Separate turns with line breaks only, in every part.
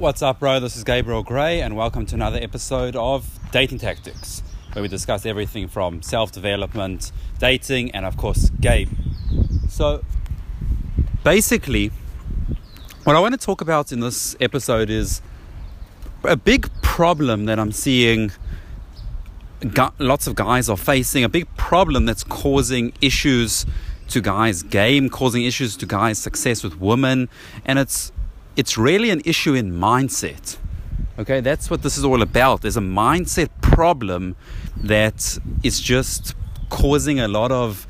What's up, bro? This is Gabriel Gray, and welcome to another episode of Dating Tactics, where we discuss everything from self development, dating, and of course, game. So, basically, what I want to talk about in this episode is a big problem that I'm seeing lots of guys are facing, a big problem that's causing issues to guys' game, causing issues to guys' success with women, and it's it's really an issue in mindset. Okay, that's what this is all about. There's a mindset problem that is just causing a lot of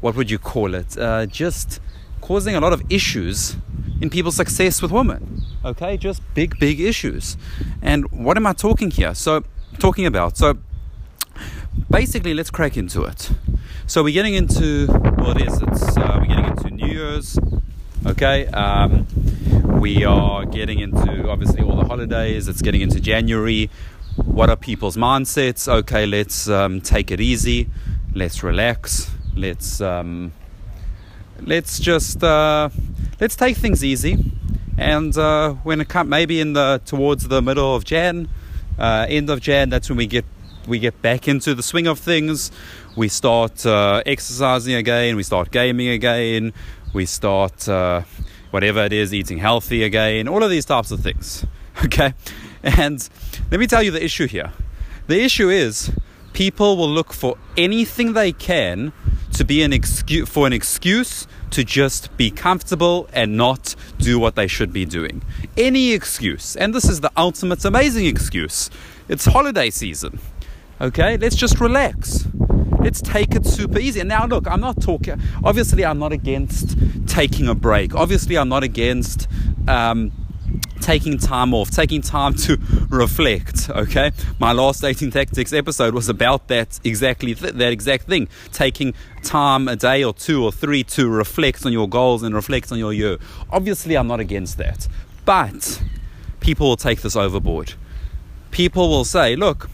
what would you call it? Uh, just causing a lot of issues in people's success with women. Okay, just big, big issues. And what am I talking here? So, talking about. So, basically, let's crack into it. So, we're getting into what is It's uh, we're getting into New Year's. Okay. Um, we are getting into obviously all the holidays, it's getting into January. What are people's mindsets? Okay, let's um, take it easy, let's relax, let's um, let's just uh, let's take things easy. And uh, when it comes, maybe in the towards the middle of Jan, uh, end of Jan, that's when we get we get back into the swing of things. We start uh, exercising again. We start gaming again. We start uh, whatever it is, eating healthy again, all of these types of things. Okay? And let me tell you the issue here. The issue is people will look for anything they can to be an excuse for an excuse to just be comfortable and not do what they should be doing. Any excuse. And this is the ultimate amazing excuse. It's holiday season. Okay? Let's just relax. Let's take it super easy. And now, look, I'm not talking, obviously, I'm not against taking a break. Obviously, I'm not against. Um, taking time off, taking time to reflect. Okay, my last dating tactics episode was about that exactly th- that exact thing. Taking time a day or two or three to reflect on your goals and reflect on your year. Obviously, I'm not against that, but people will take this overboard. People will say, "Look,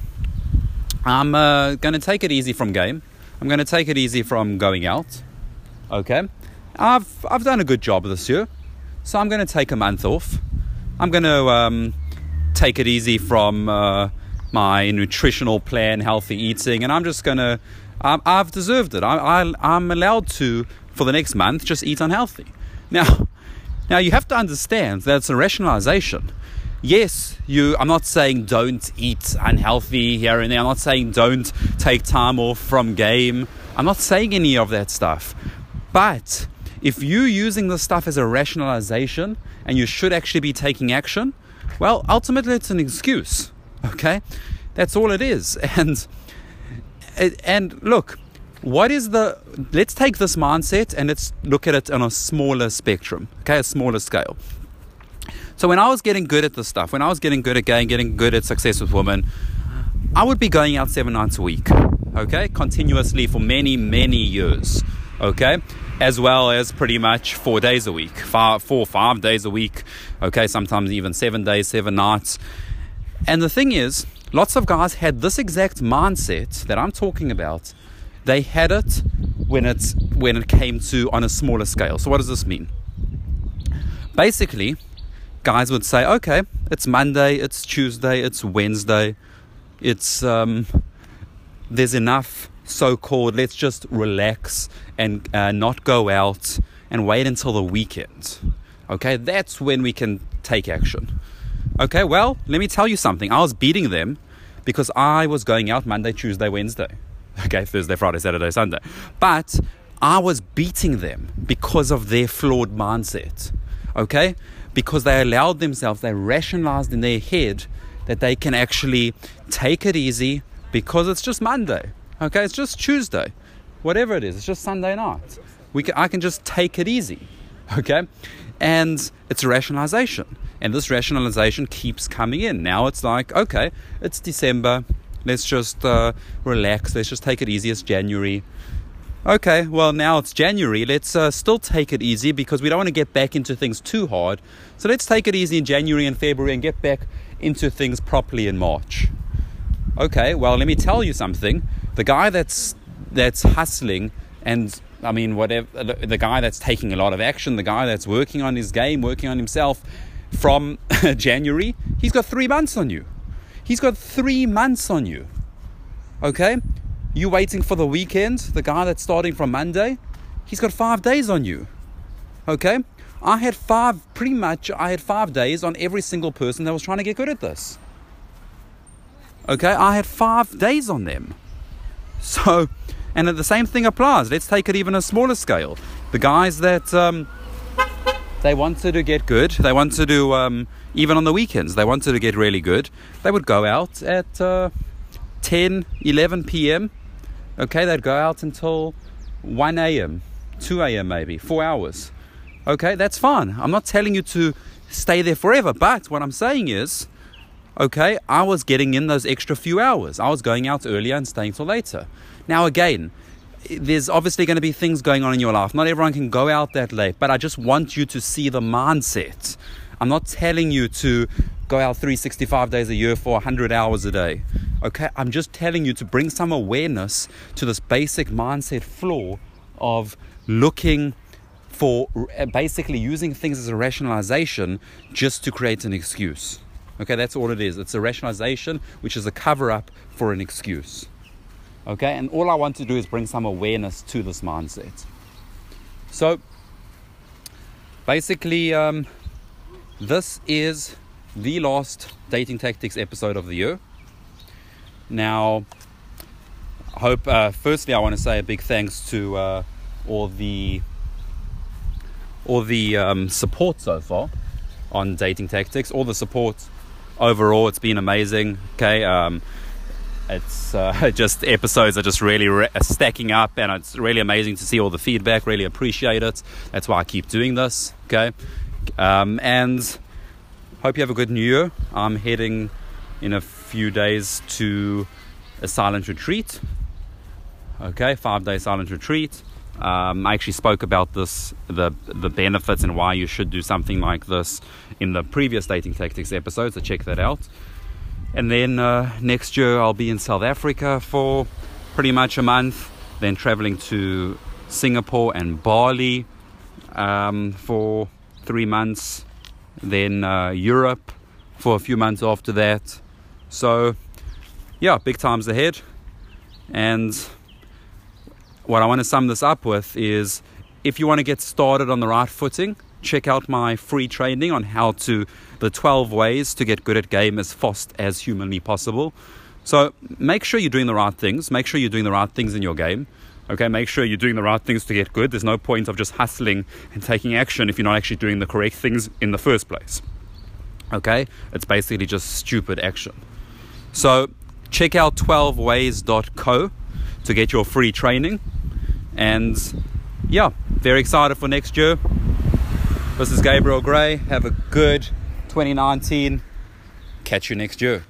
I'm uh, going to take it easy from game. I'm going to take it easy from going out. Okay, I've I've done a good job this year, so I'm going to take a month off. I'm going to um, take it easy from uh, my nutritional plan, healthy eating, and I'm just going to. I've deserved it. I, I, I'm allowed to for the next month just eat unhealthy. Now, now you have to understand that's a rationalization yes, you. I'm not saying don't eat unhealthy here and there. I'm not saying don't take time off from game. I'm not saying any of that stuff. But if you're using this stuff as a rationalization and you should actually be taking action, well, ultimately it's an excuse. Okay, that's all it is. And and look, what is the? Let's take this mindset and let's look at it on a smaller spectrum. Okay, a smaller scale. So when I was getting good at this stuff, when I was getting good at game, getting good at success with women, I would be going out seven nights a week, okay, continuously for many, many years, okay, as well as pretty much four days a week, five, four, five days a week, okay, sometimes even seven days, seven nights. And the thing is, lots of guys had this exact mindset that I'm talking about. They had it when it's when it came to on a smaller scale. So what does this mean? Basically, guys would say, okay, it's Monday, it's Tuesday, it's Wednesday, it's um, there's enough so-called. Let's just relax and uh, not go out and wait until the weekend. Okay, that's when we can take action. Okay, well, let me tell you something. I was beating them because I was going out Monday, Tuesday, Wednesday. Okay, Thursday, Friday, Saturday, Sunday. But I was beating them because of their flawed mindset. Okay? Because they allowed themselves, they rationalized in their head that they can actually take it easy because it's just Monday. Okay, it's just Tuesday, whatever it is, it's just Sunday night. We can, I can just take it easy. Okay, and it's a rationalization, and this rationalization keeps coming in. Now it's like, okay, it's December, let's just uh, relax, let's just take it easy. It's January Okay, well, now it's January. Let's uh, still take it easy because we don't want to get back into things too hard. So let's take it easy in January and February and get back into things properly in March. Okay, well, let me tell you something. The guy that's that's hustling and I mean, whatever the guy that's taking a lot of action, the guy that's working on his game, working on himself, from January, he's got three months on you. He's got three months on you. Okay? You waiting for the weekend, the guy that's starting from Monday, he's got five days on you. Okay? I had five, pretty much, I had five days on every single person that was trying to get good at this. Okay? I had five days on them. So, and the same thing applies. Let's take it even a smaller scale. The guys that um, they wanted to get good, they wanted to, um, even on the weekends, they wanted to get really good. They would go out at uh, 10, 11 p.m. Okay, they'd go out until 1 a.m., 2 a.m., maybe, four hours. Okay, that's fine. I'm not telling you to stay there forever, but what I'm saying is, okay, I was getting in those extra few hours. I was going out earlier and staying till later. Now, again, there's obviously going to be things going on in your life. Not everyone can go out that late, but I just want you to see the mindset. I'm not telling you to go out 365 days a year for 100 hours a day. Okay, I'm just telling you to bring some awareness to this basic mindset flaw of looking for basically using things as a rationalization just to create an excuse. Okay, that's all it is. It's a rationalization which is a cover up for an excuse. Okay, and all I want to do is bring some awareness to this mindset. So, basically, um, this is the last dating tactics episode of the year. Now, I hope, uh, firstly, I want to say a big thanks to uh, all the all the um, support so far on dating tactics, all the support overall. It's been amazing. Okay. Um, it's uh, just episodes are just really re- stacking up, and it's really amazing to see all the feedback. Really appreciate it. That's why I keep doing this. Okay, um, and hope you have a good New Year. I'm heading in a few days to a silent retreat. Okay, five day silent retreat. Um, I actually spoke about this, the the benefits and why you should do something like this in the previous dating tactics episode. So check that out. And then uh, next year I'll be in South Africa for pretty much a month, then traveling to Singapore and Bali um, for three months, then uh, Europe for a few months after that. So, yeah, big times ahead. And what I want to sum this up with is if you want to get started on the right footing, check out my free training on how to the 12 ways to get good at game as fast as humanly possible. So make sure you're doing the right things. Make sure you're doing the right things in your game. Okay, make sure you're doing the right things to get good. There's no point of just hustling and taking action if you're not actually doing the correct things in the first place. Okay, it's basically just stupid action. So check out 12ways.co to get your free training. And yeah, very excited for next year. This is Gabriel Gray. Have a good 2019. Catch you next year.